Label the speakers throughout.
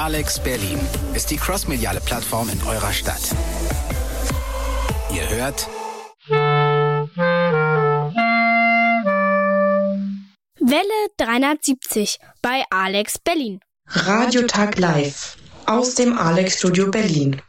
Speaker 1: Alex Berlin ist die crossmediale Plattform in eurer Stadt. Ihr hört
Speaker 2: Welle 370 bei Alex Berlin.
Speaker 3: Radiotag Live aus dem Alex Studio Berlin.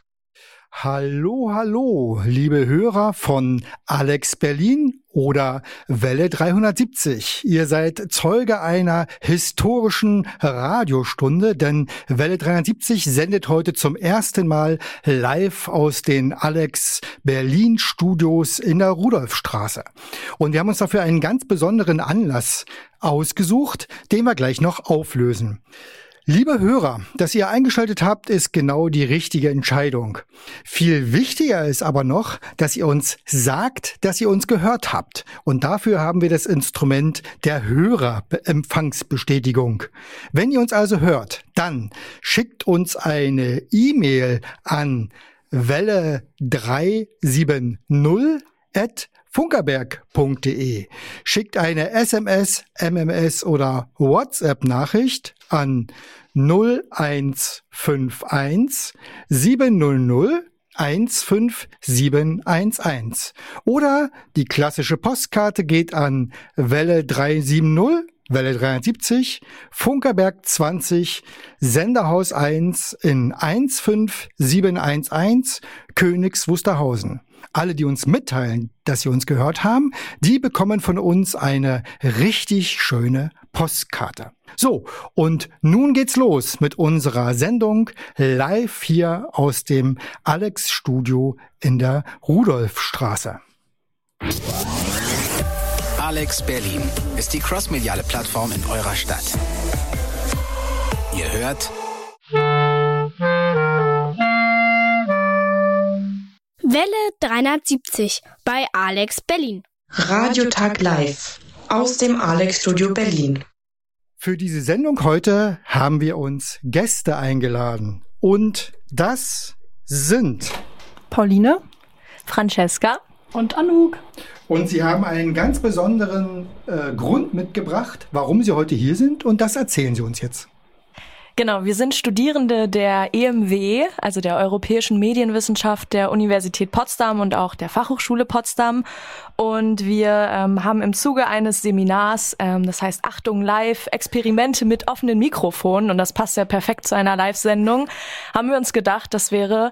Speaker 4: Hallo, hallo, liebe Hörer von Alex Berlin oder Welle 370. Ihr seid Zeuge einer historischen Radiostunde, denn Welle 370 sendet heute zum ersten Mal live aus den Alex Berlin Studios in der Rudolfstraße. Und wir haben uns dafür einen ganz besonderen Anlass ausgesucht, den wir gleich noch auflösen. Liebe Hörer, dass ihr eingeschaltet habt, ist genau die richtige Entscheidung. Viel wichtiger ist aber noch, dass ihr uns sagt, dass ihr uns gehört habt. Und dafür haben wir das Instrument der Hörerempfangsbestätigung. Wenn ihr uns also hört, dann schickt uns eine E-Mail an welle 370 at funkerberg.de. Schickt eine SMS, MMS oder WhatsApp-Nachricht an 0151 700 15711. Oder die klassische Postkarte geht an Welle 370, Welle 370, Funkerberg 20, Senderhaus 1 in 15711, Königs Wusterhausen. Alle, die uns mitteilen, dass sie uns gehört haben, die bekommen von uns eine richtig schöne Postkarte. So, und nun geht's los mit unserer Sendung live hier aus dem Alex Studio in der Rudolfstraße.
Speaker 1: Alex Berlin ist die crossmediale Plattform in eurer Stadt. Ihr hört
Speaker 2: Welle 370 bei Alex Berlin.
Speaker 3: Radiotag Live aus dem Alex Studio Berlin.
Speaker 4: Für diese Sendung heute haben wir uns Gäste eingeladen. Und das sind
Speaker 5: Pauline, Francesca
Speaker 6: und Anouk.
Speaker 4: Und sie haben einen ganz besonderen äh, Grund mitgebracht, warum sie heute hier sind. Und das erzählen sie uns jetzt.
Speaker 5: Genau, wir sind Studierende der EMW, also der Europäischen Medienwissenschaft der Universität Potsdam und auch der Fachhochschule Potsdam. Und wir ähm, haben im Zuge eines Seminars, ähm, das heißt Achtung Live, Experimente mit offenen Mikrofonen, und das passt ja perfekt zu einer Live-Sendung, haben wir uns gedacht, das wäre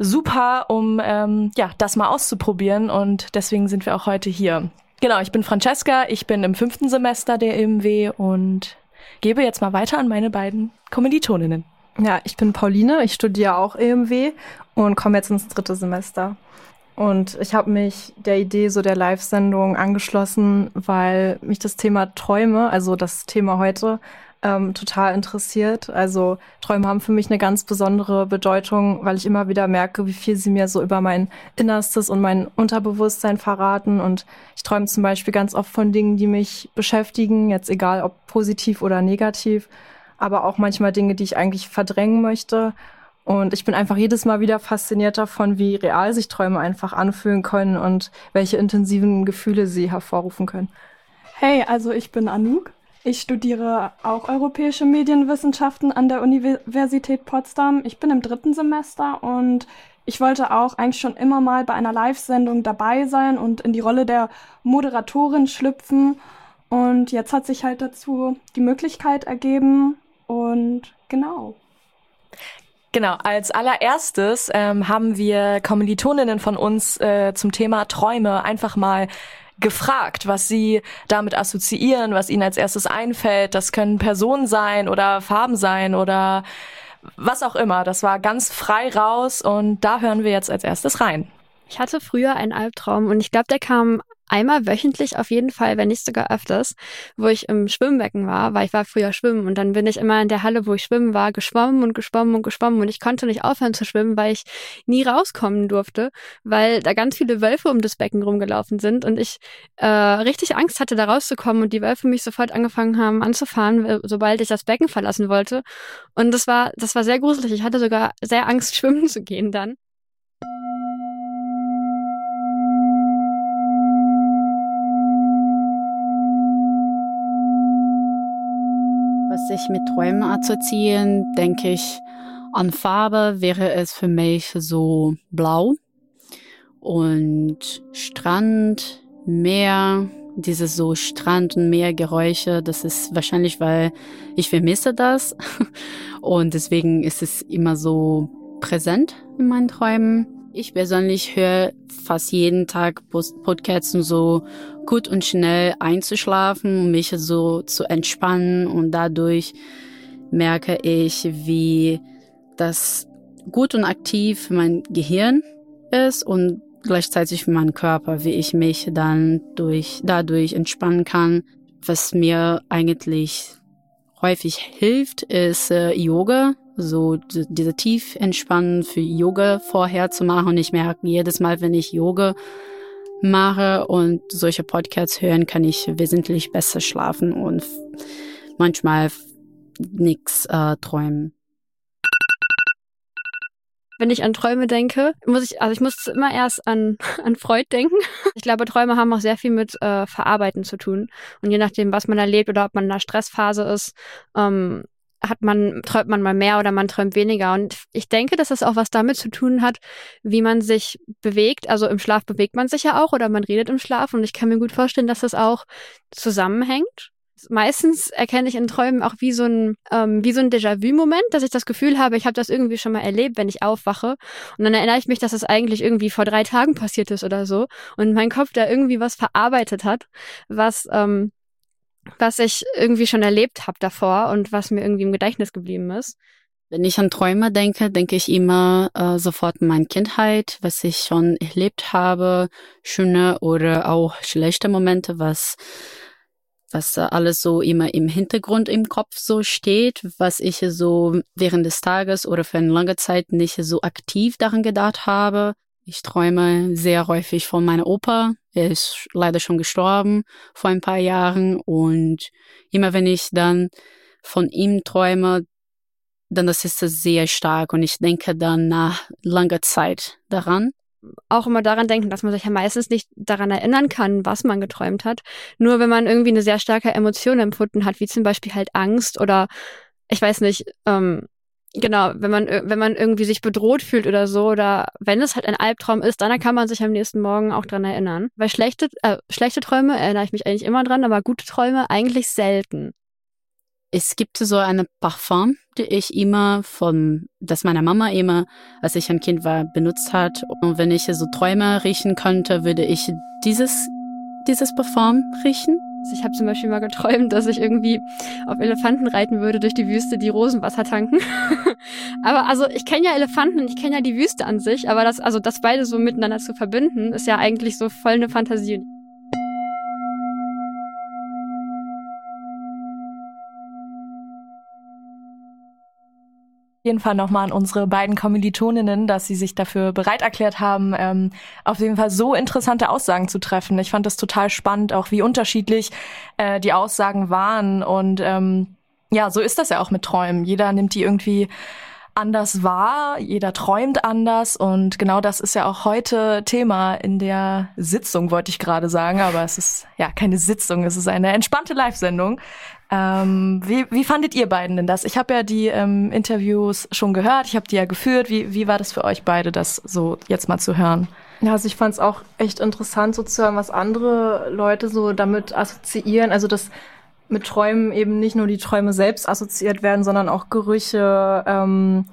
Speaker 5: super, um ähm, ja das mal auszuprobieren. Und deswegen sind wir auch heute hier. Genau, ich bin Francesca, ich bin im fünften Semester der EMW und gebe jetzt mal weiter an meine beiden Kommilitoninnen.
Speaker 6: Ja, ich bin Pauline, ich studiere auch EMW und komme jetzt ins dritte Semester. Und ich habe mich der Idee so der Live-Sendung angeschlossen, weil mich das Thema Träume, also das Thema heute, ähm, total interessiert. Also Träume haben für mich eine ganz besondere Bedeutung, weil ich immer wieder merke, wie viel sie mir so über mein Innerstes und mein Unterbewusstsein verraten. Und ich träume zum Beispiel ganz oft von Dingen, die mich beschäftigen, jetzt egal ob positiv oder negativ, aber auch manchmal Dinge, die ich eigentlich verdrängen möchte. Und ich bin einfach jedes Mal wieder fasziniert davon, wie real sich Träume einfach anfühlen können und welche intensiven Gefühle sie hervorrufen können.
Speaker 7: Hey, also ich bin Anouk ich studiere auch europäische Medienwissenschaften an der Universität Potsdam. Ich bin im dritten Semester und ich wollte auch eigentlich schon immer mal bei einer Live-Sendung dabei sein und in die Rolle der Moderatorin schlüpfen. Und jetzt hat sich halt dazu die Möglichkeit ergeben und genau.
Speaker 5: Genau, als allererstes ähm, haben wir Kommilitoninnen von uns äh, zum Thema Träume einfach mal gefragt, was sie damit assoziieren, was ihnen als erstes einfällt. Das können Personen sein oder Farben sein oder was auch immer. Das war ganz frei raus und da hören wir jetzt als erstes rein.
Speaker 8: Ich hatte früher einen Albtraum und ich glaube, der kam einmal wöchentlich auf jeden Fall, wenn nicht sogar öfters, wo ich im Schwimmbecken war, weil ich war früher schwimmen und dann bin ich immer in der Halle, wo ich schwimmen war, geschwommen und geschwommen und geschwommen und ich konnte nicht aufhören zu schwimmen, weil ich nie rauskommen durfte, weil da ganz viele Wölfe um das Becken rumgelaufen sind und ich äh, richtig Angst hatte, da rauszukommen und die Wölfe mich sofort angefangen haben anzufahren, sobald ich das Becken verlassen wollte. Und das war, das war sehr gruselig. Ich hatte sogar sehr Angst, schwimmen zu gehen dann.
Speaker 9: Was ich mit Träumen assoziieren, denke ich an Farbe wäre es für mich so blau und Strand, Meer, dieses so Strand- und Meergeräusche, das ist wahrscheinlich, weil ich vermisse das und deswegen ist es immer so präsent in meinen Träumen. Ich persönlich höre fast jeden Tag Podcasts, um so gut und schnell einzuschlafen, um mich so zu entspannen und dadurch merke ich, wie das gut und aktiv für mein Gehirn ist und gleichzeitig für meinen Körper, wie ich mich dann durch, dadurch entspannen kann. Was mir eigentlich häufig hilft, ist äh, Yoga, so diese tief entspannen für Yoga vorher zu machen. Und ich merke jedes Mal, wenn ich Yoga mache und solche Podcasts hören, kann ich wesentlich besser schlafen und manchmal nichts äh, träumen
Speaker 8: wenn ich an Träume denke, muss ich, also ich muss immer erst an, an Freud denken. Ich glaube, Träume haben auch sehr viel mit äh, Verarbeiten zu tun. Und je nachdem, was man erlebt oder ob man in einer Stressphase ist, ähm, hat man, träumt man mal mehr oder man träumt weniger. Und ich denke, dass das auch was damit zu tun hat, wie man sich bewegt. Also im Schlaf bewegt man sich ja auch oder man redet im Schlaf. Und ich kann mir gut vorstellen, dass das auch zusammenhängt meistens erkenne ich in Träumen auch wie so ein, ähm, wie so ein Déjà-vu-Moment, dass ich das Gefühl habe, ich habe das irgendwie schon mal erlebt, wenn ich aufwache. Und dann erinnere ich mich, dass das eigentlich irgendwie vor drei Tagen passiert ist oder so. Und mein Kopf da irgendwie was verarbeitet hat, was, ähm, was ich irgendwie schon erlebt habe davor und was mir irgendwie im Gedächtnis geblieben ist.
Speaker 9: Wenn ich an Träume denke, denke ich immer äh, sofort an meine Kindheit, was ich schon erlebt habe, schöne oder auch schlechte Momente, was was alles so immer im Hintergrund im Kopf so steht, was ich so während des Tages oder für eine lange Zeit nicht so aktiv daran gedacht habe. Ich träume sehr häufig von meiner Opa. Er ist leider schon gestorben vor ein paar Jahren und immer wenn ich dann von ihm träume, dann das ist es sehr stark und ich denke dann nach langer Zeit daran
Speaker 8: auch immer daran denken, dass man sich ja meistens nicht daran erinnern kann, was man geträumt hat. Nur wenn man irgendwie eine sehr starke Emotion empfunden hat, wie zum Beispiel halt Angst oder ich weiß nicht, ähm, genau, wenn man, wenn man irgendwie sich bedroht fühlt oder so, oder wenn es halt ein Albtraum ist, dann kann man sich am nächsten Morgen auch dran erinnern. Weil schlechte, äh, schlechte Träume erinnere ich mich eigentlich immer dran, aber gute Träume eigentlich selten.
Speaker 9: Es gibt so eine Parfum, die ich immer von, das meine Mama immer, als ich ein Kind war, benutzt hat. Und wenn ich so Träume riechen könnte, würde ich dieses, dieses Parfum riechen.
Speaker 8: Also ich habe zum Beispiel mal geträumt, dass ich irgendwie auf Elefanten reiten würde durch die Wüste, die Rosenwasser tanken. aber also ich kenne ja Elefanten und ich kenne ja die Wüste an sich, aber das, also das beide so miteinander zu verbinden, ist ja eigentlich so voll eine Fantasie.
Speaker 5: Jeden Fall nochmal an unsere beiden Kommilitoninnen, dass sie sich dafür bereit erklärt haben, ähm, auf jeden Fall so interessante Aussagen zu treffen. Ich fand das total spannend, auch wie unterschiedlich äh, die Aussagen waren. Und ähm, ja, so ist das ja auch mit Träumen. Jeder nimmt die irgendwie anders wahr, jeder träumt anders und genau das ist ja auch heute Thema in der Sitzung, wollte ich gerade sagen, aber es ist ja keine Sitzung, es ist eine entspannte Live-Sendung. Ähm, wie, wie fandet ihr beiden denn das? Ich habe ja die ähm, Interviews schon gehört, ich habe die ja geführt. Wie, wie war das für euch beide, das so jetzt mal zu hören?
Speaker 6: Ja, also ich fand es auch echt interessant, so zu hören, was andere Leute so damit assoziieren. Also dass mit Träumen eben nicht nur die Träume selbst assoziiert werden, sondern auch Gerüche ähm,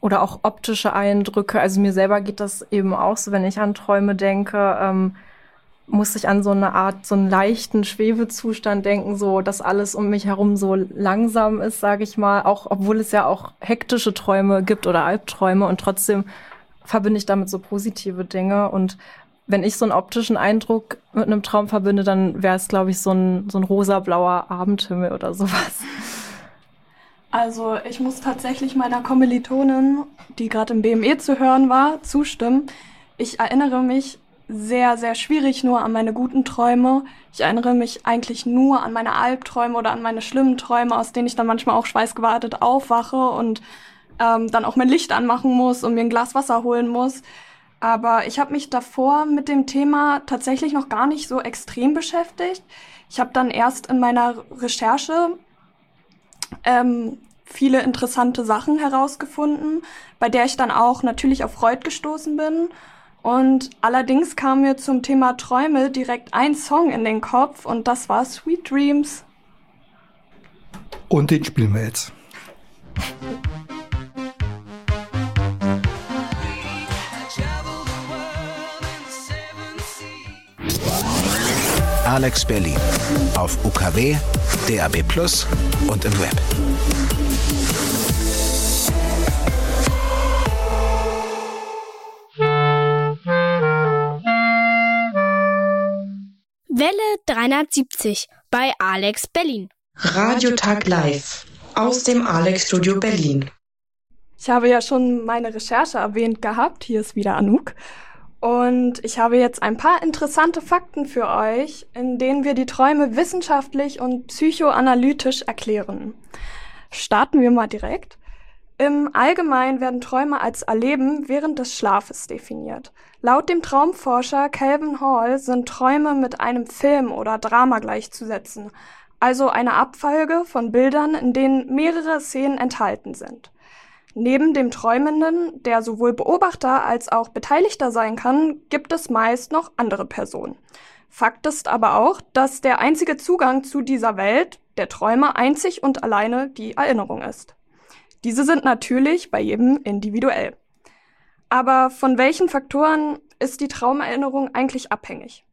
Speaker 6: oder auch optische Eindrücke. Also mir selber geht das eben auch so, wenn ich an Träume denke. Ähm, muss ich an so eine Art, so einen leichten Schwebezustand denken, so dass alles um mich herum so langsam ist, sage ich mal, auch obwohl es ja auch hektische Träume gibt oder Albträume und trotzdem verbinde ich damit so positive Dinge und wenn ich so einen optischen Eindruck mit einem Traum verbinde, dann wäre es, glaube ich, so ein, so ein rosa-blauer Abendhimmel oder sowas.
Speaker 7: Also ich muss tatsächlich meiner Kommilitonin, die gerade im BME zu hören war, zustimmen. Ich erinnere mich sehr, sehr schwierig nur an meine guten Träume. Ich erinnere mich eigentlich nur an meine Albträume oder an meine schlimmen Träume, aus denen ich dann manchmal auch schweißgewartet aufwache und ähm, dann auch mein Licht anmachen muss und mir ein Glas Wasser holen muss. Aber ich habe mich davor mit dem Thema tatsächlich noch gar nicht so extrem beschäftigt. Ich habe dann erst in meiner Recherche ähm, viele interessante Sachen herausgefunden, bei der ich dann auch natürlich auf Freud gestoßen bin. Und allerdings kam mir zum Thema Träume direkt ein Song in den Kopf und das war Sweet Dreams.
Speaker 4: Und den spielen wir jetzt.
Speaker 1: Alex Berlin. Auf UKW, DAB Plus und im Web.
Speaker 2: Welle 370 bei Alex Berlin.
Speaker 3: Radiotag Live aus dem Alex Studio Berlin.
Speaker 7: Ich habe ja schon meine Recherche erwähnt gehabt. Hier ist wieder Anouk. Und ich habe jetzt ein paar interessante Fakten für euch, in denen wir die Träume wissenschaftlich und psychoanalytisch erklären. Starten wir mal direkt. Im Allgemeinen werden Träume als Erleben während des Schlafes definiert. Laut dem Traumforscher Calvin Hall sind Träume mit einem Film oder Drama gleichzusetzen, also eine Abfolge von Bildern, in denen mehrere Szenen enthalten sind. Neben dem Träumenden, der sowohl Beobachter als auch Beteiligter sein kann, gibt es meist noch andere Personen. Fakt ist aber auch, dass der einzige Zugang zu dieser Welt, der Träumer, einzig und alleine die Erinnerung ist. Diese sind natürlich bei jedem individuell. Aber von welchen Faktoren ist die Traumerinnerung eigentlich abhängig?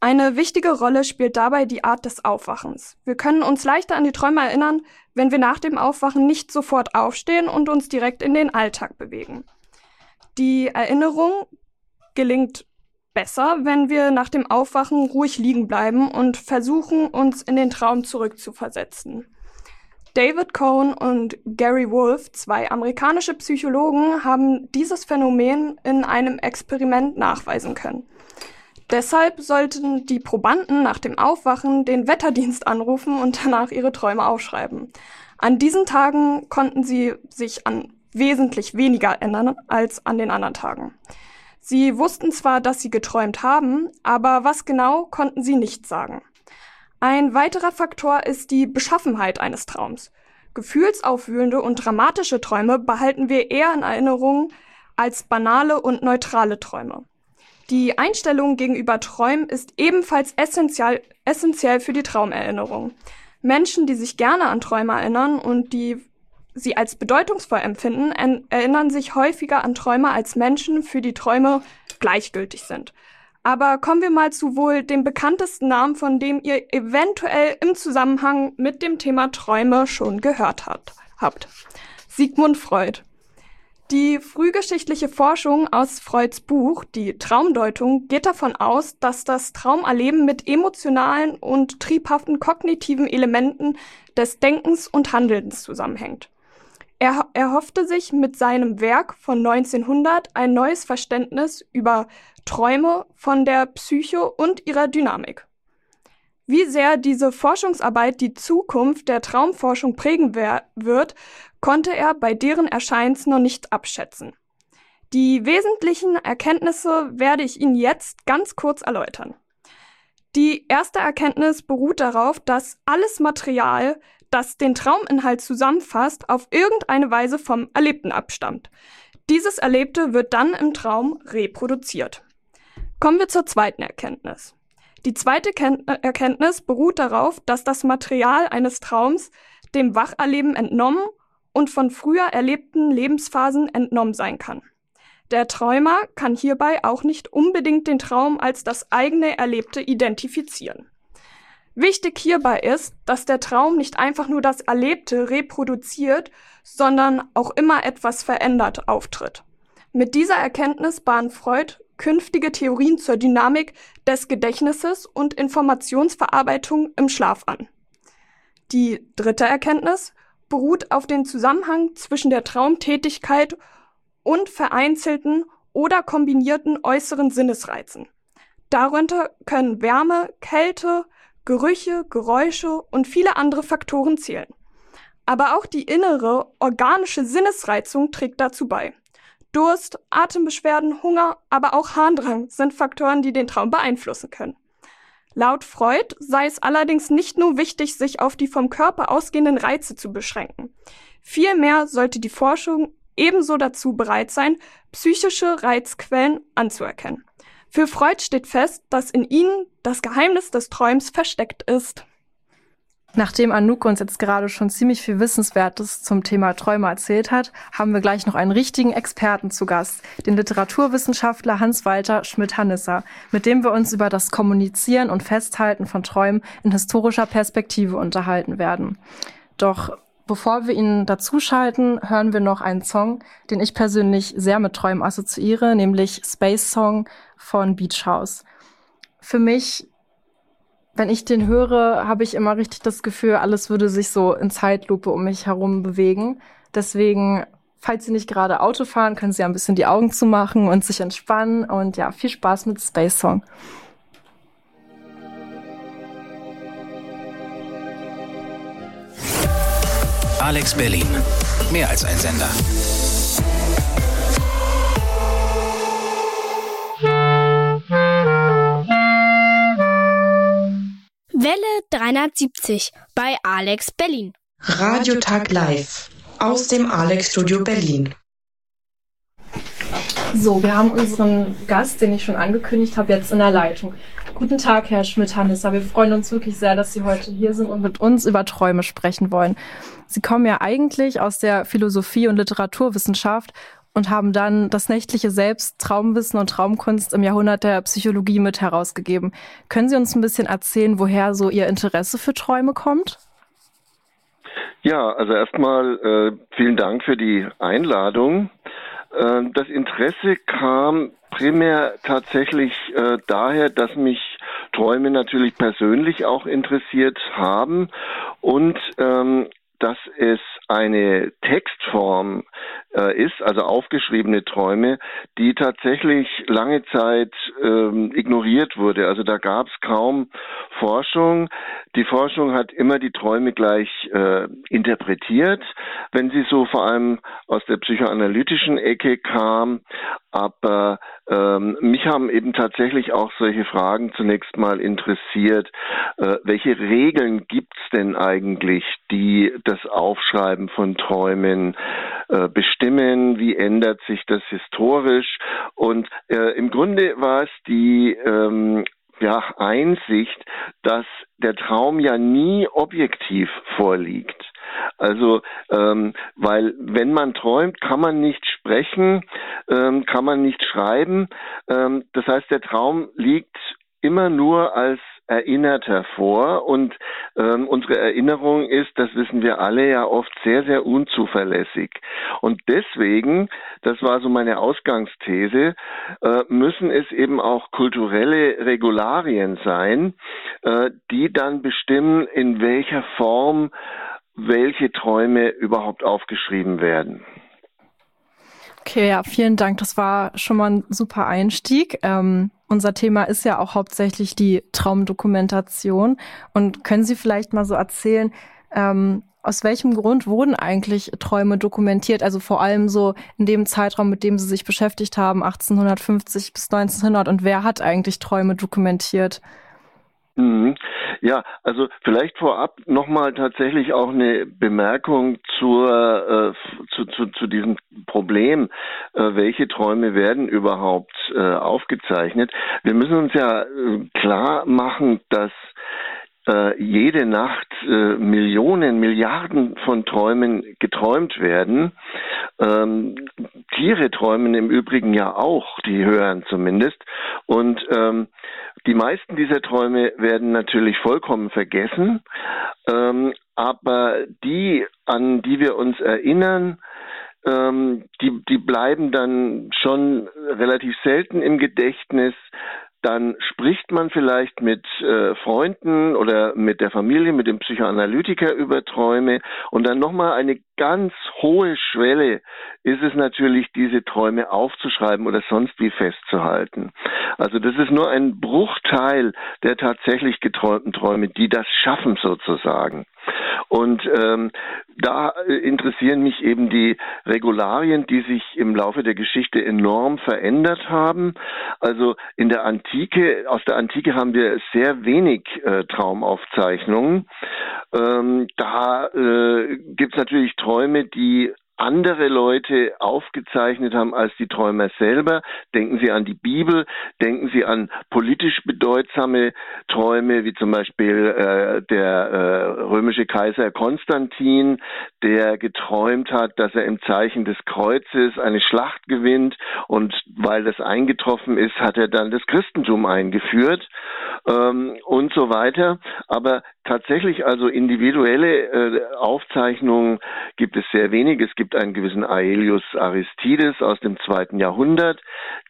Speaker 7: Eine wichtige Rolle spielt dabei die Art des Aufwachens. Wir können uns leichter an die Träume erinnern, wenn wir nach dem Aufwachen nicht sofort aufstehen und uns direkt in den Alltag bewegen. Die Erinnerung gelingt besser, wenn wir nach dem Aufwachen ruhig liegen bleiben und versuchen, uns in den Traum zurückzuversetzen. David Cohn und Gary Wolf, zwei amerikanische Psychologen, haben dieses Phänomen in einem Experiment nachweisen können. Deshalb sollten die Probanden nach dem Aufwachen den Wetterdienst anrufen und danach ihre Träume aufschreiben. An diesen Tagen konnten sie sich an wesentlich weniger erinnern als an den anderen Tagen. Sie wussten zwar, dass sie geträumt haben, aber was genau konnten sie nicht sagen. Ein weiterer Faktor ist die Beschaffenheit eines Traums. Gefühlsaufwühlende und dramatische Träume behalten wir eher in Erinnerung als banale und neutrale Träume. Die Einstellung gegenüber Träumen ist ebenfalls essentiell, essentiell für die Traumerinnerung. Menschen, die sich gerne an Träume erinnern und die sie als bedeutungsvoll empfinden, erinnern sich häufiger an Träume als Menschen, für die Träume gleichgültig sind. Aber kommen wir mal zu wohl dem bekanntesten Namen, von dem ihr eventuell im Zusammenhang mit dem Thema Träume schon gehört habt. Sigmund Freud. Die frühgeschichtliche Forschung aus Freuds Buch, die Traumdeutung, geht davon aus, dass das Traumerleben mit emotionalen und triebhaften kognitiven Elementen des Denkens und Handelns zusammenhängt. Er erhoffte sich mit seinem Werk von 1900 ein neues Verständnis über Träume von der Psyche und ihrer Dynamik. Wie sehr diese Forschungsarbeit die Zukunft der Traumforschung prägen wird, konnte er bei deren Erscheins noch nicht abschätzen. Die wesentlichen Erkenntnisse werde ich Ihnen jetzt ganz kurz erläutern. Die erste Erkenntnis beruht darauf, dass alles Material, das den Trauminhalt zusammenfasst, auf irgendeine Weise vom Erlebten abstammt. Dieses Erlebte wird dann im Traum reproduziert. Kommen wir zur zweiten Erkenntnis. Die zweite Erkenntnis beruht darauf, dass das Material eines Traums dem Wacherleben entnommen und von früher erlebten Lebensphasen entnommen sein kann. Der Träumer kann hierbei auch nicht unbedingt den Traum als das eigene Erlebte identifizieren. Wichtig hierbei ist, dass der Traum nicht einfach nur das Erlebte reproduziert, sondern auch immer etwas verändert auftritt. Mit dieser Erkenntnis bahnt Freud künftige Theorien zur Dynamik des Gedächtnisses und Informationsverarbeitung im Schlaf an. Die dritte Erkenntnis beruht auf den Zusammenhang zwischen der Traumtätigkeit und vereinzelten oder kombinierten äußeren Sinnesreizen. Darunter können Wärme, Kälte, Gerüche, Geräusche und viele andere Faktoren zählen. Aber auch die innere, organische Sinnesreizung trägt dazu bei. Durst, Atembeschwerden, Hunger, aber auch Harndrang sind Faktoren, die den Traum beeinflussen können. Laut Freud sei es allerdings nicht nur wichtig, sich auf die vom Körper ausgehenden Reize zu beschränken. Vielmehr sollte die Forschung ebenso dazu bereit sein, psychische Reizquellen anzuerkennen. Für Freud steht fest, dass in ihnen das Geheimnis des Träums versteckt ist.
Speaker 6: Nachdem Anouk uns jetzt gerade schon ziemlich viel Wissenswertes zum Thema Träume erzählt hat, haben wir gleich noch einen richtigen Experten zu Gast, den Literaturwissenschaftler Hans-Walter Schmidt-Hannisser, mit dem wir uns über das Kommunizieren und Festhalten von Träumen in historischer Perspektive unterhalten werden. Doch bevor wir ihn dazuschalten, hören wir noch einen Song, den ich persönlich sehr mit Träumen assoziiere, nämlich Space Song von Beach House. Für mich wenn ich den höre, habe ich immer richtig das Gefühl, alles würde sich so in Zeitlupe um mich herum bewegen. Deswegen, falls Sie nicht gerade Auto fahren, können Sie ein bisschen die Augen zumachen und sich entspannen. Und ja, viel Spaß mit Space Song.
Speaker 1: Alex Berlin. Mehr als ein Sender.
Speaker 2: Welle 370 bei Alex Berlin.
Speaker 3: Radiotag live aus dem Alex Studio Berlin.
Speaker 6: So, wir haben unseren Gast, den ich schon angekündigt habe, jetzt in der Leitung. Guten Tag, Herr Schmidt-Hannisser. Wir freuen uns wirklich sehr, dass Sie heute hier sind und mit uns über Träume sprechen wollen. Sie kommen ja eigentlich aus der Philosophie und Literaturwissenschaft und haben dann das nächtliche Selbst, Traumwissen und Traumkunst im Jahrhundert der Psychologie mit herausgegeben. Können Sie uns ein bisschen erzählen, woher so Ihr Interesse für Träume kommt?
Speaker 10: Ja, also erstmal äh, vielen Dank für die Einladung. Äh, das Interesse kam primär tatsächlich äh, daher, dass mich Träume natürlich persönlich auch interessiert haben und ähm, dass es eine Textform äh, ist, also aufgeschriebene Träume, die tatsächlich lange Zeit ähm, ignoriert wurde. Also da gab es kaum Forschung. Die Forschung hat immer die Träume gleich äh, interpretiert, wenn sie so vor allem aus der psychoanalytischen Ecke kam. Aber ähm, mich haben eben tatsächlich auch solche Fragen zunächst mal interessiert. Äh, welche Regeln gibt's denn eigentlich, die das Aufschreiben von Träumen äh, bestimmen? Wie ändert sich das historisch? Und äh, im Grunde war es die ähm, ja, Einsicht, dass der Traum ja nie objektiv vorliegt. Also, ähm, weil wenn man träumt, kann man nicht sprechen, ähm, kann man nicht schreiben. Ähm, das heißt, der Traum liegt immer nur als erinnert hervor und ähm, unsere Erinnerung ist, das wissen wir alle ja oft sehr, sehr unzuverlässig. Und deswegen, das war so meine Ausgangsthese, äh, müssen es eben auch kulturelle Regularien sein, äh, die dann bestimmen, in welcher Form welche Träume überhaupt aufgeschrieben werden.
Speaker 6: Okay, ja, vielen Dank. Das war schon mal ein super Einstieg. Ähm, unser Thema ist ja auch hauptsächlich die Traumdokumentation. Und können Sie vielleicht mal so erzählen, ähm, aus welchem Grund wurden eigentlich Träume dokumentiert? Also vor allem so in dem Zeitraum, mit dem Sie sich beschäftigt haben, 1850 bis 1900. Und wer hat eigentlich Träume dokumentiert?
Speaker 10: Mhm. Ja, also vielleicht vorab nochmal tatsächlich auch eine Bemerkung zur, äh, zu, zu, zu diesem Problem, äh, welche Träume werden überhaupt äh, aufgezeichnet. Wir müssen uns ja äh, klar machen, dass äh, jede Nacht äh, Millionen, Milliarden von Träumen geträumt werden. Ähm, Tiere träumen im Übrigen ja auch, die hören zumindest. Und ähm, die meisten dieser Träume werden natürlich vollkommen vergessen, ähm, aber die, an die wir uns erinnern, ähm, die, die bleiben dann schon relativ selten im Gedächtnis. Dann spricht man vielleicht mit äh, Freunden oder mit der Familie, mit dem Psychoanalytiker über Träume und dann nochmal eine ganz hohe Schwelle ist es natürlich, diese Träume aufzuschreiben oder sonst wie festzuhalten. Also das ist nur ein Bruchteil der tatsächlich geträumten Träume, die das schaffen sozusagen. Und ähm, da interessieren mich eben die Regularien, die sich im Laufe der Geschichte enorm verändert haben. Also in der Antike, aus der Antike haben wir sehr wenig äh, Traumaufzeichnungen. Ähm, da äh, gibt es natürlich Träume, die andere Leute aufgezeichnet haben als die Träumer selber. Denken Sie an die Bibel, denken Sie an politisch bedeutsame Träume, wie zum Beispiel äh, der äh, römische Kaiser Konstantin, der geträumt hat, dass er im Zeichen des Kreuzes eine Schlacht gewinnt und weil das eingetroffen ist, hat er dann das Christentum eingeführt ähm, und so weiter. Aber tatsächlich also individuelle äh, Aufzeichnungen gibt es sehr wenig. Es gibt einen gewissen Aelius Aristides aus dem zweiten Jahrhundert.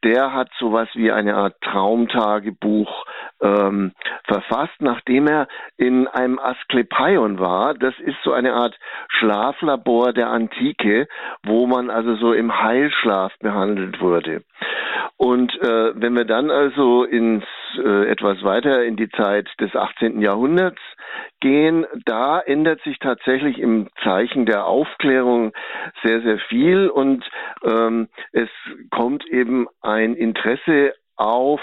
Speaker 10: Der hat sowas wie eine Art Traumtagebuch ähm, verfasst, nachdem er in einem Asklepaion war. Das ist so eine Art Schlaflabor der Antike, wo man also so im Heilschlaf behandelt wurde. Und äh, wenn wir dann also ins äh, etwas weiter in die Zeit des 18. Jahrhunderts gehen, da ändert sich tatsächlich im Zeichen der Aufklärung sehr, sehr viel und ähm, es kommt eben ein Interesse auf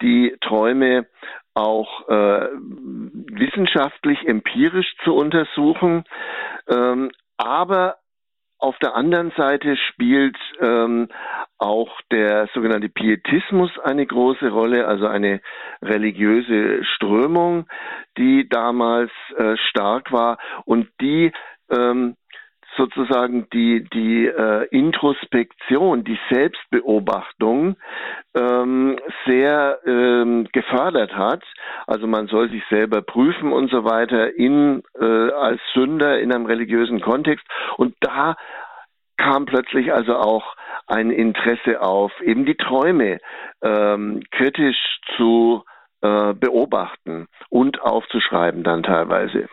Speaker 10: die Träume auch äh, wissenschaftlich, empirisch zu untersuchen, ähm, aber auf der anderen Seite spielt ähm, auch der sogenannte Pietismus eine große Rolle, also eine religiöse Strömung, die damals äh, stark war und die ähm, sozusagen die, die äh, Introspektion, die Selbstbeobachtung ähm, sehr ähm, gefördert hat. Also man soll sich selber prüfen und so weiter in äh, als Sünder in einem religiösen Kontext. Und da kam plötzlich also auch ein Interesse auf, eben die Träume ähm, kritisch zu äh, beobachten und aufzuschreiben dann teilweise.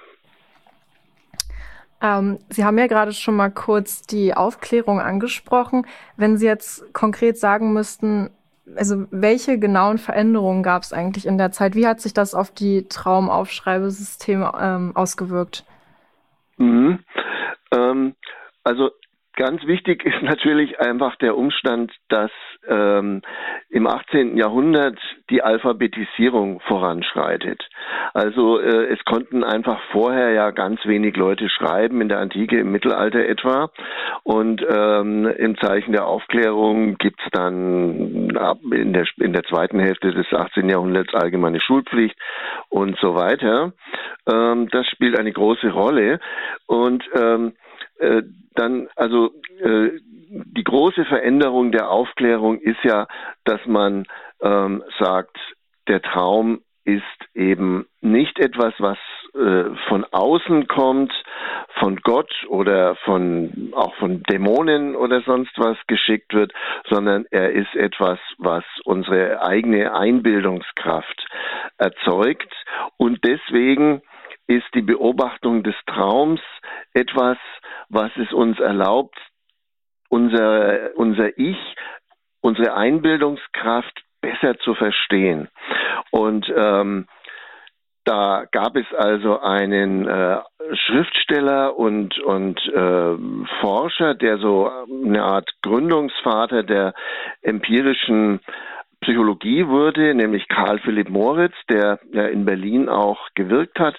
Speaker 6: Ähm, Sie haben ja gerade schon mal kurz die Aufklärung angesprochen. Wenn Sie jetzt konkret sagen müssten, also welche genauen Veränderungen gab es eigentlich in der Zeit? Wie hat sich das auf die Traumaufschreibesysteme ähm, ausgewirkt?
Speaker 10: Mhm. Ähm, also Ganz wichtig ist natürlich einfach der Umstand, dass ähm, im 18. Jahrhundert die Alphabetisierung voranschreitet. Also äh, es konnten einfach vorher ja ganz wenig Leute schreiben, in der Antike, im Mittelalter etwa. Und ähm, im Zeichen der Aufklärung gibt's dann ab in der, in der zweiten Hälfte des 18. Jahrhunderts allgemeine Schulpflicht und so weiter. Ähm, das spielt eine große Rolle. Und ähm, äh, dann, also äh, die große Veränderung der Aufklärung ist ja, dass man ähm, sagt, der Traum ist eben nicht etwas, was äh, von außen kommt, von Gott oder von auch von Dämonen oder sonst was geschickt wird, sondern er ist etwas, was unsere eigene Einbildungskraft erzeugt. Und deswegen ist die Beobachtung des Traums etwas, was es uns erlaubt, unser, unser Ich, unsere Einbildungskraft besser zu verstehen. Und ähm, da gab es also einen äh, Schriftsteller und, und äh, Forscher, der so eine Art Gründungsvater der empirischen Psychologie wurde, nämlich Karl Philipp Moritz, der ja in Berlin auch gewirkt hat,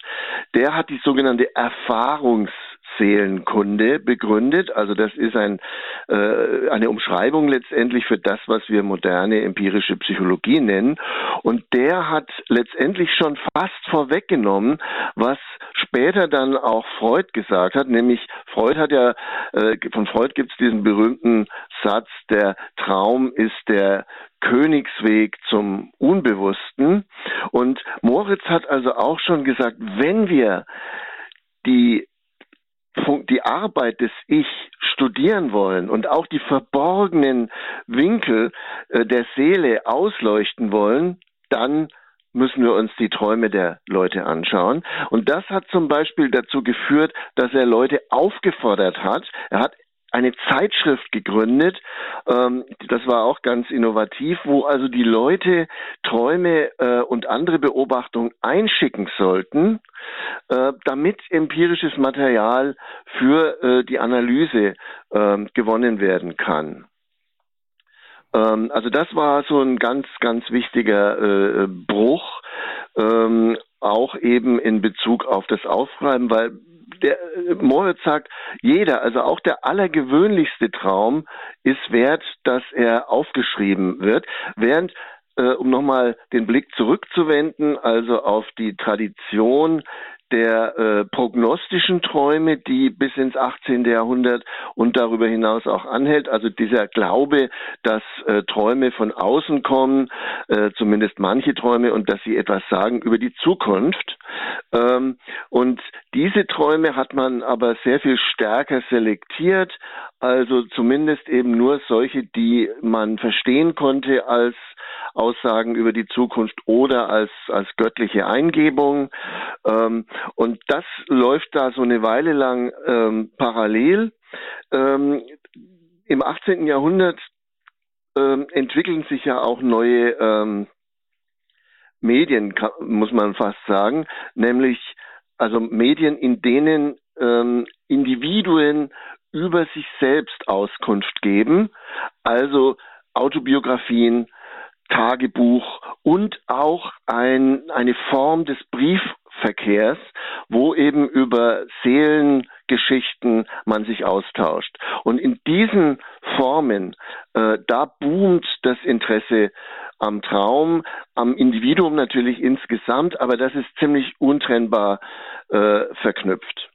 Speaker 10: der hat die sogenannte Erfahrungs Seelenkunde begründet. Also das ist ein, äh, eine Umschreibung letztendlich für das, was wir moderne empirische Psychologie nennen. Und der hat letztendlich schon fast vorweggenommen, was später dann auch Freud gesagt hat, nämlich Freud hat ja, äh, von Freud gibt es diesen berühmten Satz, der Traum ist der Königsweg zum Unbewussten. Und Moritz hat also auch schon gesagt, wenn wir die die Arbeit des Ich studieren wollen und auch die verborgenen Winkel äh, der Seele ausleuchten wollen, dann müssen wir uns die Träume der Leute anschauen. Und das hat zum Beispiel dazu geführt, dass er Leute aufgefordert hat. Er hat eine Zeitschrift gegründet, ähm, das war auch ganz innovativ, wo also die Leute Träume äh, und andere Beobachtungen einschicken sollten, äh, damit empirisches Material für äh, die Analyse ähm, gewonnen werden kann. Ähm, also das war so ein ganz, ganz wichtiger äh, Bruch, ähm, auch eben in Bezug auf das Aufschreiben, weil der äh, Moritz sagt, jeder, also auch der allergewöhnlichste Traum ist wert, dass er aufgeschrieben wird, während äh, um nochmal den Blick zurückzuwenden, also auf die Tradition der äh, prognostischen Träume, die bis ins 18. Jahrhundert und darüber hinaus auch anhält. Also dieser Glaube, dass äh, Träume von außen kommen, äh, zumindest manche Träume, und dass sie etwas sagen über die Zukunft. Ähm, und diese Träume hat man aber sehr viel stärker selektiert, also zumindest eben nur solche, die man verstehen konnte als Aussagen über die Zukunft oder als, als göttliche Eingebung. Ähm, und das läuft da so eine Weile lang ähm, parallel. Ähm, Im 18. Jahrhundert ähm, entwickeln sich ja auch neue ähm, Medien, muss man fast sagen, nämlich also Medien, in denen ähm, Individuen über sich selbst Auskunft geben, also Autobiografien, Tagebuch und auch ein, eine Form des Briefverkehrs, wo eben über Seelengeschichten man sich austauscht. Und in diesen Formen, äh, da boomt das Interesse am Traum, am Individuum natürlich insgesamt, aber das ist ziemlich untrennbar äh, verknüpft.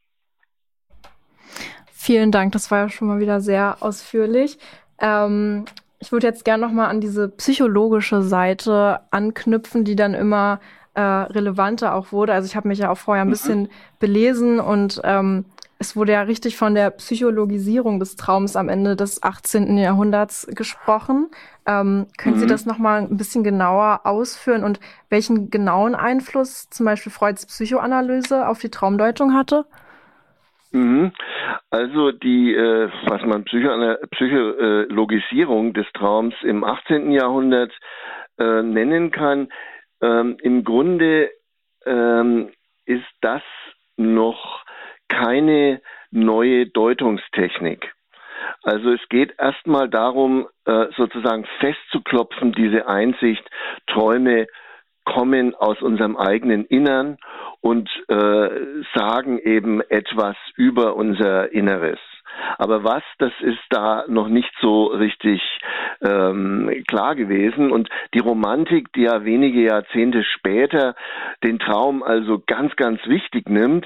Speaker 6: Vielen Dank, das war ja schon mal wieder sehr ausführlich. Ähm, ich würde jetzt gerne noch mal an diese psychologische Seite anknüpfen, die dann immer äh, relevanter auch wurde. Also ich habe mich ja auch vorher ein mhm. bisschen belesen und ähm, es wurde ja richtig von der Psychologisierung des Traums am Ende des 18. Jahrhunderts gesprochen. Ähm, können mhm. Sie das noch mal ein bisschen genauer ausführen und welchen genauen Einfluss zum Beispiel Freuds Psychoanalyse auf die Traumdeutung hatte?
Speaker 10: Mhm. Also die, äh, was man Psycho Psychologisierung des Traums im 18. Jahrhundert äh, nennen kann, ähm, im Grunde ähm, ist das noch keine neue Deutungstechnik. Also es geht erstmal darum, äh, sozusagen festzuklopfen, diese Einsicht, Träume kommen aus unserem eigenen Innern und äh, sagen eben etwas über unser Inneres. Aber was, das ist da noch nicht so richtig ähm, klar gewesen. Und die Romantik, die ja wenige Jahrzehnte später den Traum also ganz, ganz wichtig nimmt,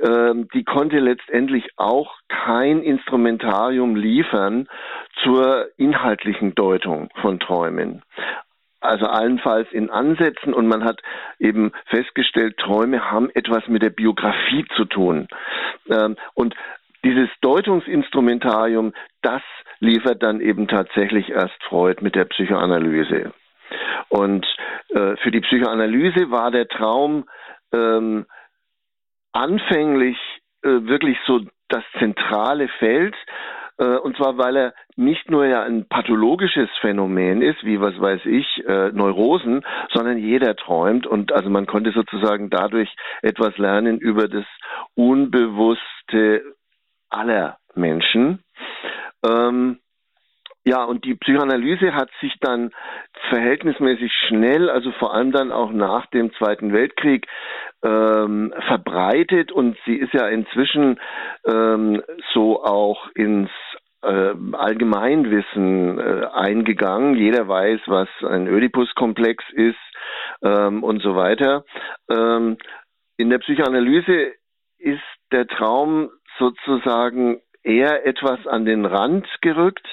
Speaker 10: ähm, die konnte letztendlich auch kein Instrumentarium liefern zur inhaltlichen Deutung von Träumen also allenfalls in Ansätzen und man hat eben festgestellt, Träume haben etwas mit der Biografie zu tun. Ähm, und dieses Deutungsinstrumentarium, das liefert dann eben tatsächlich erst Freud mit der Psychoanalyse. Und äh, für die Psychoanalyse war der Traum ähm, anfänglich äh, wirklich so das zentrale Feld, und zwar, weil er nicht nur ja ein pathologisches Phänomen ist, wie was weiß ich, äh, Neurosen, sondern jeder träumt und also man konnte sozusagen dadurch etwas lernen über das Unbewusste aller Menschen. Ähm, ja, und die Psychoanalyse hat sich dann verhältnismäßig schnell, also vor allem dann auch nach dem Zweiten Weltkrieg, ähm, verbreitet und sie ist ja inzwischen ähm, so auch ins äh, Allgemeinwissen äh, eingegangen. Jeder weiß, was ein Oedipus-Komplex ist ähm, und so weiter. Ähm, in der Psychoanalyse ist der Traum sozusagen eher etwas an den Rand gerückt.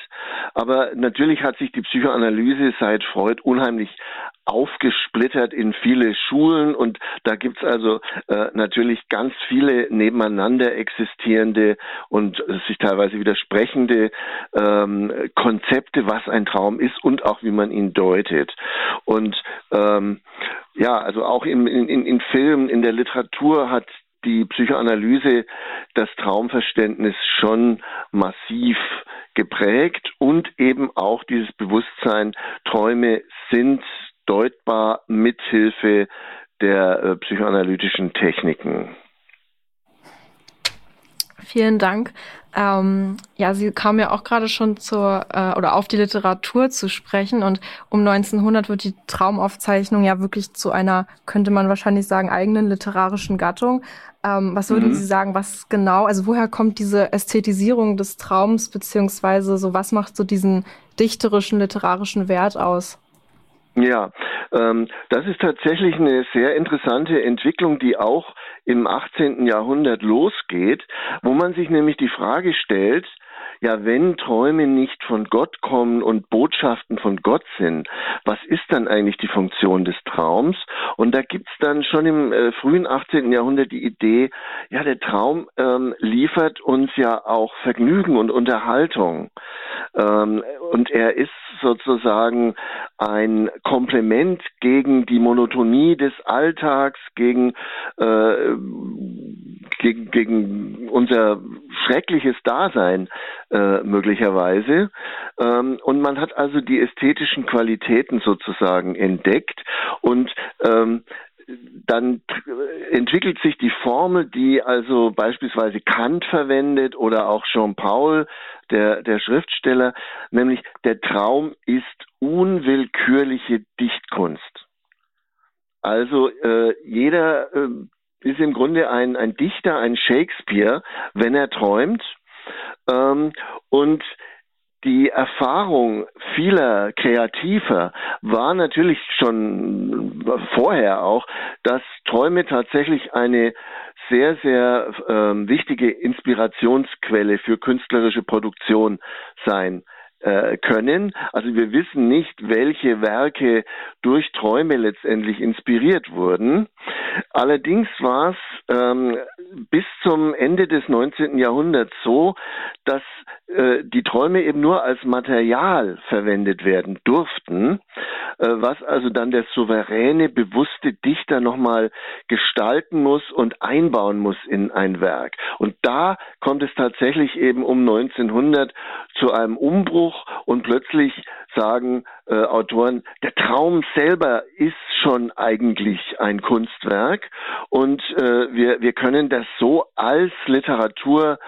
Speaker 10: Aber natürlich hat sich die Psychoanalyse seit Freud unheimlich aufgesplittert in viele Schulen und da gibt's also äh, natürlich ganz viele nebeneinander existierende und sich teilweise widersprechende ähm, Konzepte, was ein Traum ist und auch wie man ihn deutet. Und ähm, ja, also auch in, in, in Filmen, in der Literatur hat die Psychoanalyse das Traumverständnis schon massiv geprägt und eben auch dieses Bewusstsein, Träume sind deutbar mithilfe der äh, psychoanalytischen Techniken.
Speaker 6: Vielen Dank. Ähm, ja, Sie kamen ja auch gerade schon zur äh, oder auf die Literatur zu sprechen und um 1900 wird die Traumaufzeichnung ja wirklich zu einer, könnte man wahrscheinlich sagen, eigenen literarischen Gattung. Ähm, was würden mhm. Sie sagen, was genau, also woher kommt diese Ästhetisierung des Traums beziehungsweise so was macht so diesen dichterischen literarischen Wert aus?
Speaker 10: Ja, ähm, das ist tatsächlich eine sehr interessante Entwicklung, die auch im 18. Jahrhundert losgeht, wo man sich nämlich die Frage stellt, ja, wenn Träume nicht von Gott kommen und Botschaften von Gott sind, was ist dann eigentlich die Funktion des Traums? Und da gibt's dann schon im äh, frühen 18. Jahrhundert die Idee, ja, der Traum ähm, liefert uns ja auch Vergnügen und Unterhaltung. Ähm, und er ist sozusagen ein Komplement gegen die Monotonie des Alltags, gegen, äh, gegen, gegen unser schreckliches Dasein äh, möglicherweise. Ähm, und man hat also die ästhetischen Qualitäten sozusagen entdeckt und ähm, dann entwickelt sich die Formel, die also beispielsweise Kant verwendet oder auch Jean-Paul, der, der Schriftsteller, nämlich der Traum ist unwillkürliche Dichtkunst. Also äh, jeder äh, ist im Grunde ein, ein Dichter, ein Shakespeare, wenn er träumt. Ähm, und die Erfahrung vieler Kreativer war natürlich schon vorher auch, dass Träume tatsächlich eine sehr, sehr ähm, wichtige Inspirationsquelle für künstlerische Produktion sein können. Also wir wissen nicht, welche Werke durch Träume letztendlich inspiriert wurden. Allerdings war es ähm, bis zum Ende des 19. Jahrhunderts so, dass äh, die Träume eben nur als Material verwendet werden durften, äh, was also dann der souveräne, bewusste Dichter nochmal gestalten muss und einbauen muss in ein Werk. Und da kommt es tatsächlich eben um 1900 zu einem Umbruch und plötzlich sagen äh, Autoren, der Traum selber ist schon eigentlich ein Kunstwerk und äh, wir, wir können das so als Literatur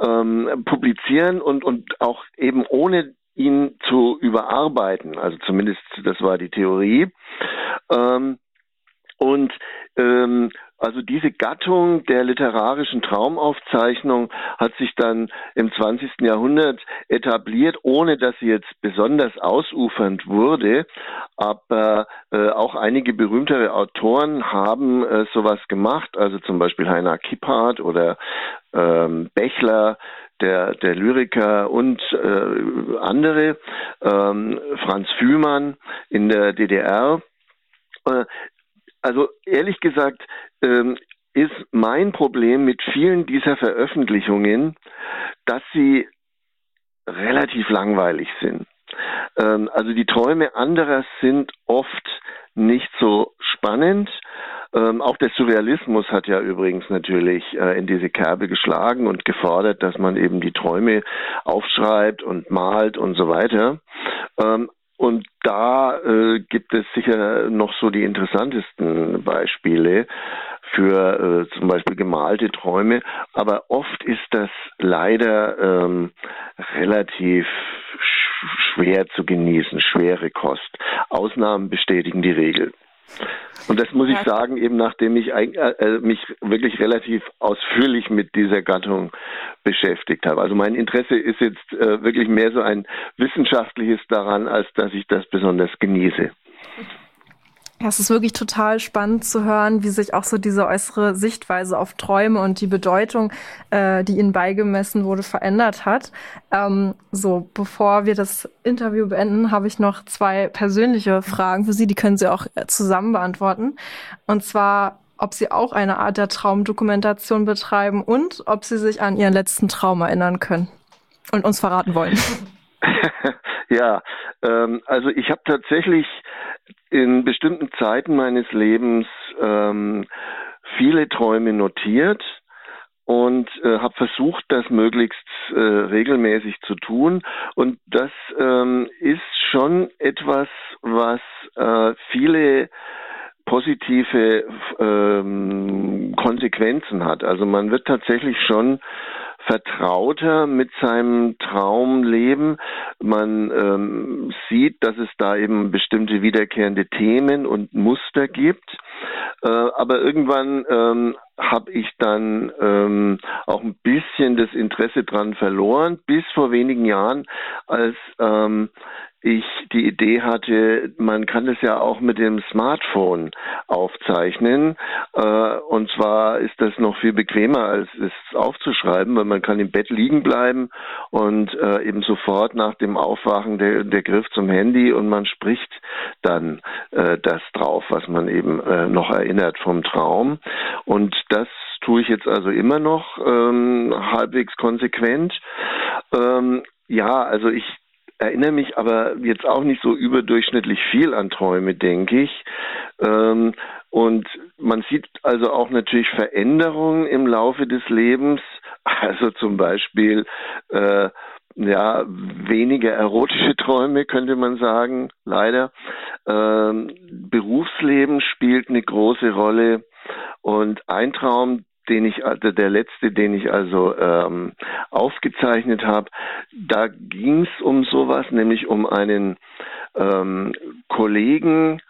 Speaker 10: ähm, publizieren und, und auch eben ohne ihn zu überarbeiten. Also zumindest das war die Theorie. Ähm, und ähm, also diese Gattung der literarischen Traumaufzeichnung hat sich dann im 20. Jahrhundert etabliert, ohne dass sie jetzt besonders ausufernd wurde. Aber äh, auch einige berühmtere Autoren haben äh, sowas gemacht, also zum Beispiel Heiner Kipphardt oder ähm, Bechler, der, der Lyriker und äh, andere, ähm, Franz Fühmann in der DDR. Also ehrlich gesagt ähm, ist mein Problem mit vielen dieser Veröffentlichungen, dass sie relativ langweilig sind. Ähm, also die Träume anderer sind oft nicht so spannend. Ähm, auch der Surrealismus hat ja übrigens natürlich äh, in diese Kerbe geschlagen und gefordert, dass man eben die Träume aufschreibt und malt und so weiter. Ähm, und da äh, gibt es sicher noch so die interessantesten Beispiele für äh, zum Beispiel gemalte Träume. Aber oft ist das leider ähm, relativ sch schwer zu genießen, schwere Kost. Ausnahmen bestätigen die Regel. Und das muss ich sagen, eben nachdem ich äh, äh, mich wirklich relativ ausführlich mit dieser Gattung beschäftigt habe. Also mein Interesse ist jetzt äh, wirklich mehr so ein wissenschaftliches daran, als dass ich das besonders genieße.
Speaker 6: Ja, es ist wirklich total spannend zu hören, wie sich auch so diese äußere Sichtweise auf Träume und die Bedeutung, äh, die ihnen beigemessen wurde, verändert hat. Ähm, so, bevor wir das Interview beenden, habe ich noch zwei persönliche Fragen für Sie, die können Sie auch äh, zusammen beantworten. Und zwar, ob Sie auch eine Art der Traumdokumentation betreiben und ob Sie sich an Ihren letzten Traum erinnern können und uns verraten wollen.
Speaker 10: ja, ähm, also ich habe tatsächlich in bestimmten Zeiten meines Lebens ähm, viele Träume notiert und äh, habe versucht, das möglichst äh, regelmäßig zu tun. Und das ähm, ist schon etwas, was äh, viele positive ähm, Konsequenzen hat. Also man wird tatsächlich schon vertrauter mit seinem Traumleben. Man ähm, sieht, dass es da eben bestimmte wiederkehrende Themen und Muster gibt. Äh, aber irgendwann ähm, habe ich dann ähm, auch ein bisschen das Interesse dran verloren, bis vor wenigen Jahren, als ähm, ich die Idee hatte, man kann es ja auch mit dem Smartphone aufzeichnen. Äh, und zwar ist das noch viel bequemer, als es aufzuschreiben, weil man kann im Bett liegen bleiben und äh, eben sofort nach dem Aufwachen der, der Griff zum Handy und man spricht dann äh, das drauf, was man eben noch erinnert vom Traum. Und das tue ich jetzt also immer noch ähm, halbwegs konsequent. Ähm, ja, also ich erinnere mich aber jetzt auch nicht so überdurchschnittlich viel an Träume, denke ich. Ähm, und man sieht also auch natürlich Veränderungen im Laufe des Lebens. Also zum Beispiel äh, ja weniger erotische Träume könnte man sagen, leider. Ähm, Berufsleben spielt eine große Rolle. Und ein Traum, den ich, also der letzte, den ich also ähm, aufgezeichnet habe, da ging es um sowas, nämlich um einen ähm, Kollegen,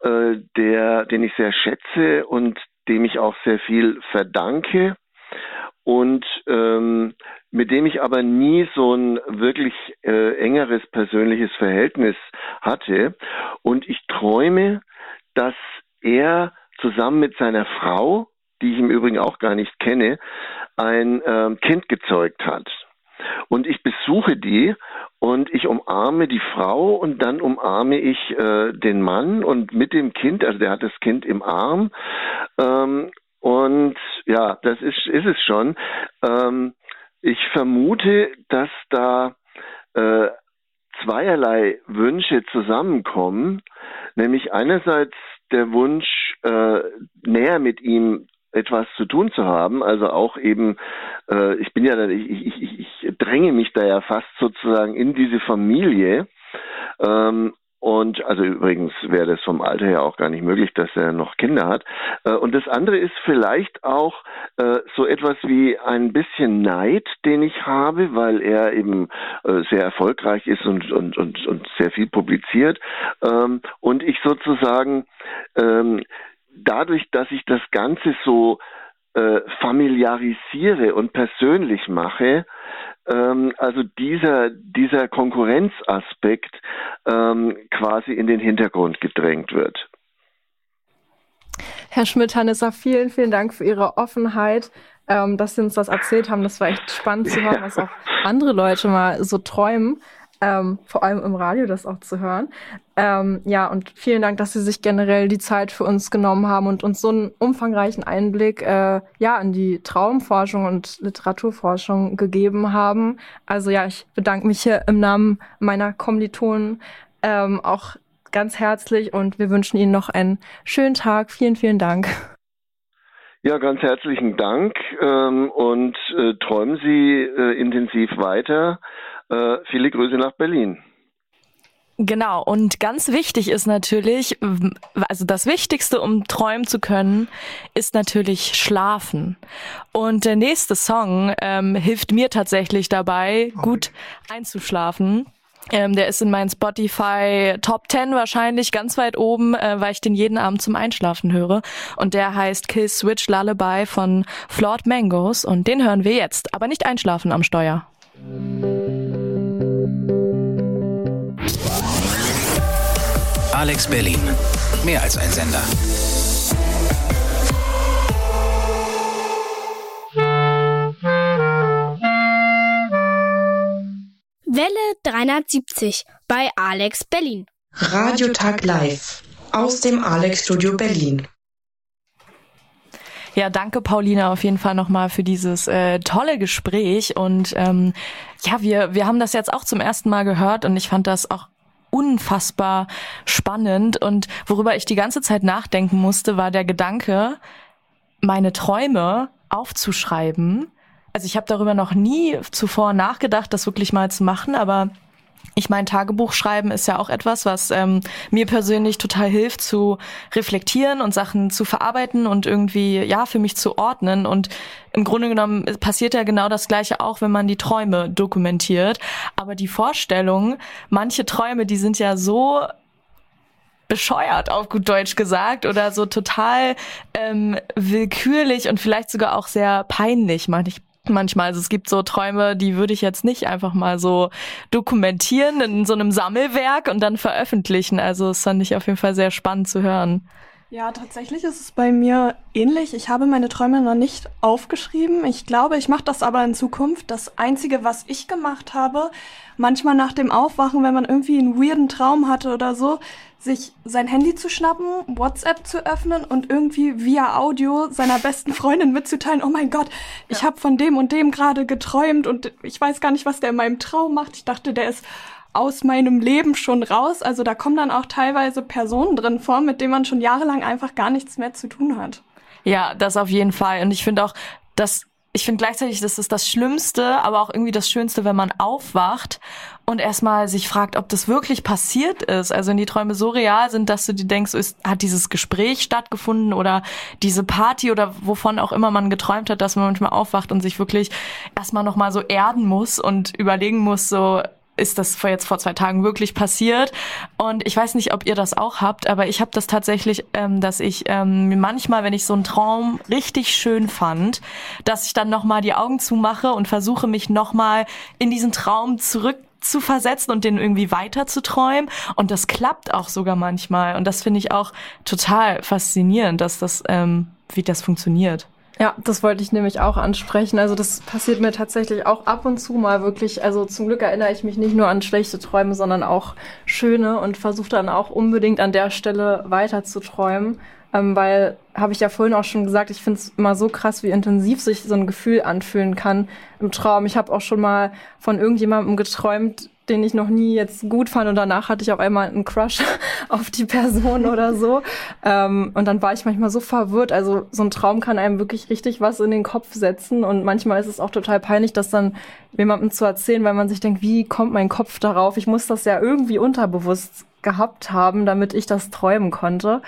Speaker 10: äh, der, den ich sehr schätze und dem ich auch sehr viel verdanke und ähm, mit dem ich aber nie so ein wirklich äh, engeres persönliches Verhältnis hatte. Und ich träume, dass er zusammen mit seiner Frau die ich im Übrigen auch gar nicht kenne, ein äh, Kind gezeugt hat. Und ich besuche die und ich umarme die Frau und dann umarme ich äh, den Mann und mit dem Kind, also der hat das Kind im Arm. Ähm, und ja, das ist, ist es schon. Ähm, ich vermute, dass da äh, zweierlei Wünsche zusammenkommen, nämlich einerseits der Wunsch, äh, näher mit ihm etwas zu tun zu haben. Also auch eben, äh, ich bin ja, ich, ich, ich, dränge mich da ja fast sozusagen in diese Familie. Ähm, und also übrigens wäre das vom Alter her auch gar nicht möglich, dass er noch Kinder hat. Äh, und das andere ist vielleicht auch äh, so etwas wie ein bisschen Neid, den ich habe, weil er eben äh, sehr erfolgreich ist und, und, und, und sehr viel publiziert. Ähm, und ich sozusagen ähm, dadurch, dass ich das Ganze so äh, familiarisiere und persönlich mache, ähm, also dieser, dieser Konkurrenzaspekt ähm, quasi in den Hintergrund gedrängt wird.
Speaker 6: Herr Schmidt-Hannesser, vielen, vielen Dank für Ihre Offenheit, ähm, dass Sie uns das erzählt haben. Das war echt spannend zu hören, was auch andere Leute mal so träumen ähm, vor allem im Radio das auch zu hören. Ähm, ja, und vielen Dank, dass Sie sich generell die Zeit für uns genommen haben und uns so einen umfangreichen Einblick äh, ja in die Traumforschung und Literaturforschung gegeben haben. Also ja, ich bedanke mich hier im Namen meiner Kommilitonen ähm, auch ganz herzlich und wir wünschen Ihnen noch einen schönen Tag. Vielen, vielen Dank.
Speaker 10: Ja, ganz herzlichen Dank ähm, und äh, träumen Sie äh, intensiv weiter. Äh, viele Grüße nach Berlin.
Speaker 5: Genau, und ganz wichtig ist natürlich, also das Wichtigste, um träumen zu können, ist natürlich Schlafen. Und der nächste Song ähm, hilft mir tatsächlich dabei, okay. gut einzuschlafen. Ähm, der ist in meinen Spotify Top 10 wahrscheinlich ganz weit oben, äh, weil ich den jeden Abend zum Einschlafen höre. Und der heißt Kill Switch Lullaby von Flawed Mangoes. Und den hören wir jetzt, aber nicht einschlafen am Steuer.
Speaker 1: Alex Berlin. mehr als ein Sender.
Speaker 2: Welle 370 bei Alex Berlin.
Speaker 3: Radiotag live aus dem Alex Studio Berlin.
Speaker 5: Ja, danke Paulina auf jeden Fall nochmal für dieses äh, tolle Gespräch. Und ähm, ja, wir, wir haben das jetzt auch zum ersten Mal gehört und ich fand das auch unfassbar spannend. Und worüber ich die ganze Zeit nachdenken musste, war der Gedanke, meine Träume aufzuschreiben. Also ich habe darüber noch nie zuvor nachgedacht, das wirklich mal zu machen, aber ich meine, Tagebuch schreiben ist ja auch etwas, was ähm, mir persönlich total hilft, zu reflektieren und Sachen zu verarbeiten und irgendwie, ja, für mich zu ordnen. Und im Grunde genommen passiert ja genau das Gleiche auch, wenn man die Träume dokumentiert. Aber die Vorstellung, manche Träume, die sind ja so bescheuert, auf gut Deutsch gesagt, oder so total ähm, willkürlich und vielleicht sogar auch sehr peinlich manchmal manchmal. Also es gibt so Träume, die würde ich jetzt nicht einfach mal so dokumentieren in so einem Sammelwerk und dann veröffentlichen. Also es fand ich auf jeden Fall sehr spannend zu hören.
Speaker 7: Ja, tatsächlich ist es bei mir ähnlich. Ich habe meine Träume noch nicht aufgeschrieben. Ich glaube, ich mache das aber in Zukunft. Das Einzige, was ich gemacht habe, manchmal nach dem Aufwachen, wenn man irgendwie einen weirden Traum hatte oder so, sich sein Handy zu schnappen, WhatsApp zu öffnen und irgendwie via Audio seiner besten Freundin mitzuteilen, oh mein Gott, ich ja. habe von dem und dem gerade geträumt und ich weiß gar nicht, was der in meinem Traum macht. Ich dachte, der ist aus meinem Leben schon raus. Also da kommen dann auch teilweise Personen drin vor, mit denen man schon jahrelang einfach gar nichts mehr zu tun hat.
Speaker 5: Ja, das auf jeden Fall. Und ich finde auch, dass ich finde gleichzeitig, das ist das Schlimmste, aber auch irgendwie das Schönste, wenn man aufwacht und erstmal sich fragt, ob das wirklich passiert ist. Also wenn die Träume so real sind, dass du dir denkst, ist, hat dieses Gespräch stattgefunden oder diese Party oder wovon auch immer man geträumt hat, dass man manchmal aufwacht und sich wirklich erstmal nochmal so erden muss und überlegen muss, so, ist das vor jetzt vor zwei Tagen wirklich passiert. Und ich weiß nicht, ob ihr das auch habt, aber ich habe das tatsächlich, ähm, dass ich ähm, manchmal, wenn ich so einen Traum richtig schön fand, dass ich dann nochmal die Augen zumache und versuche mich nochmal in diesen Traum zurück zu versetzen und den irgendwie weiter zu träumen. Und das klappt auch sogar manchmal. Und das finde ich auch total faszinierend, dass das, ähm, wie das funktioniert.
Speaker 6: Ja, das wollte ich nämlich auch ansprechen. Also das passiert mir tatsächlich auch ab und zu mal wirklich. Also zum Glück erinnere ich mich nicht nur an schlechte Träume, sondern auch schöne und versuche dann auch unbedingt an der Stelle weiter zu träumen. Ähm, weil, habe ich ja vorhin auch schon gesagt, ich finde es immer so krass, wie intensiv sich so ein Gefühl anfühlen kann im Traum. Ich habe auch schon mal von irgendjemandem geträumt, den ich noch nie jetzt gut fand und danach hatte ich auf einmal einen Crush auf die Person oder so. Ähm, und dann war ich manchmal so verwirrt. Also so ein Traum kann einem wirklich richtig was in den Kopf setzen und manchmal ist es auch total peinlich, das dann jemandem zu erzählen, weil man sich denkt, wie kommt mein Kopf darauf? Ich muss das ja irgendwie unterbewusst gehabt haben, damit ich das träumen konnte.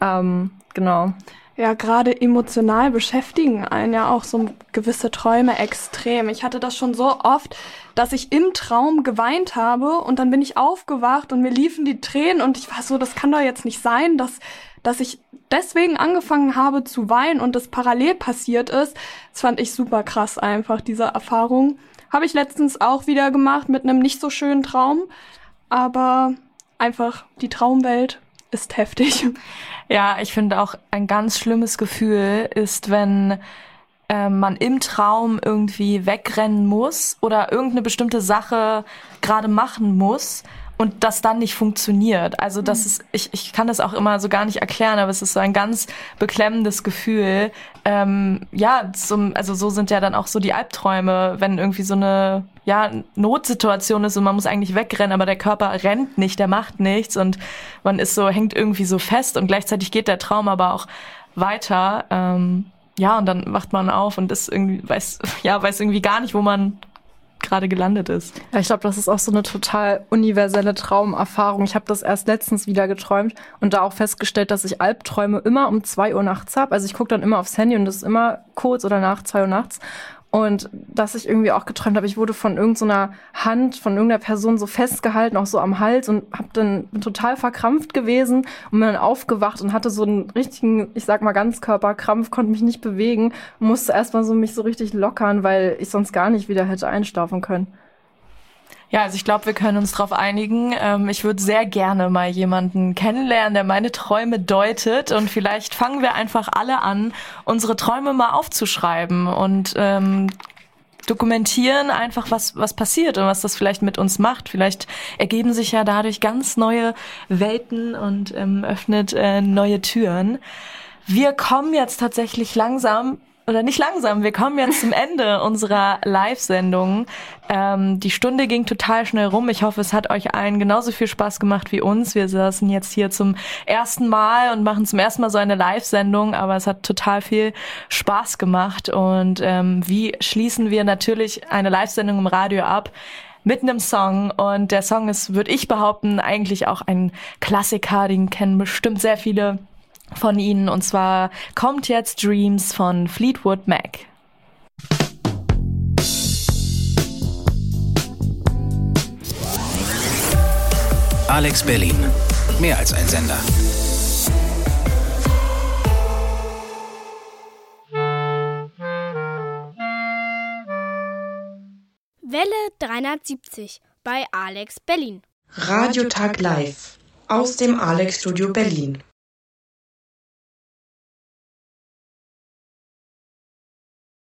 Speaker 6: Ähm, genau.
Speaker 7: Ja, gerade emotional beschäftigen einen ja auch so gewisse Träume extrem. Ich hatte das schon so oft, dass ich im Traum geweint habe und dann bin ich aufgewacht und mir liefen die Tränen und ich war so, das kann doch jetzt nicht sein, dass, dass ich deswegen angefangen habe zu weinen und das parallel passiert ist. Das fand ich super krass einfach, diese Erfahrung. Habe ich letztens auch wieder gemacht mit einem nicht so schönen Traum, aber einfach die Traumwelt ist heftig.
Speaker 5: Ja, ich finde auch ein ganz schlimmes Gefühl ist, wenn äh, man im Traum irgendwie wegrennen muss oder irgendeine bestimmte Sache gerade machen muss und das dann nicht funktioniert. Also das mhm. ist, ich, ich kann das auch immer so gar nicht erklären, aber es ist so ein ganz beklemmendes Gefühl. Ähm, ja, zum, also so sind ja dann auch so die Albträume, wenn irgendwie so eine ja, Notsituation ist und man muss eigentlich wegrennen, aber der Körper rennt nicht, der macht nichts und man ist so, hängt irgendwie so fest und gleichzeitig geht der Traum aber auch weiter. Ähm, ja, und dann wacht man auf und ist irgendwie, weiß, ja, weiß irgendwie gar nicht, wo man gerade gelandet ist.
Speaker 6: Ja, ich glaube, das ist auch so eine total universelle Traumerfahrung. Ich habe das erst letztens wieder geträumt und da auch festgestellt, dass ich Albträume immer um zwei Uhr nachts habe. Also ich gucke dann immer aufs Handy und das ist immer kurz oder nach zwei Uhr nachts. Und dass ich irgendwie auch geträumt habe, ich wurde von irgendeiner so Hand, von irgendeiner Person so festgehalten, auch so am Hals und hab dann total verkrampft gewesen und bin dann aufgewacht und hatte so einen richtigen, ich sag mal Ganzkörperkrampf, konnte mich nicht bewegen, musste erstmal so mich so richtig lockern, weil ich sonst gar nicht wieder hätte einschlafen können.
Speaker 5: Ja, also ich glaube, wir können uns darauf einigen. Ähm, ich würde sehr gerne mal jemanden kennenlernen, der meine Träume deutet. Und vielleicht fangen wir einfach alle an, unsere Träume mal aufzuschreiben und ähm, dokumentieren einfach, was, was passiert und was das vielleicht mit uns macht. Vielleicht ergeben sich ja dadurch ganz neue Welten und ähm, öffnet äh, neue Türen. Wir kommen jetzt tatsächlich langsam oder nicht langsam, wir kommen jetzt zum Ende unserer Live-Sendung. Ähm, die Stunde ging total schnell rum. Ich hoffe, es hat euch allen genauso viel Spaß gemacht wie uns. Wir saßen jetzt hier zum ersten Mal und machen zum ersten Mal so eine Live-Sendung, aber es hat total viel Spaß gemacht. Und ähm, wie schließen wir natürlich eine Live-Sendung im Radio ab? mit einem Song und der Song ist, würde ich behaupten, eigentlich auch ein Klassiker, den kennen bestimmt sehr viele von ihnen und zwar kommt jetzt Dreams von Fleetwood Mac.
Speaker 1: Alex Berlin. Mehr als ein Sender.
Speaker 2: Welle 370 bei Alex Berlin.
Speaker 3: Radiotag live aus dem Alex Studio Berlin.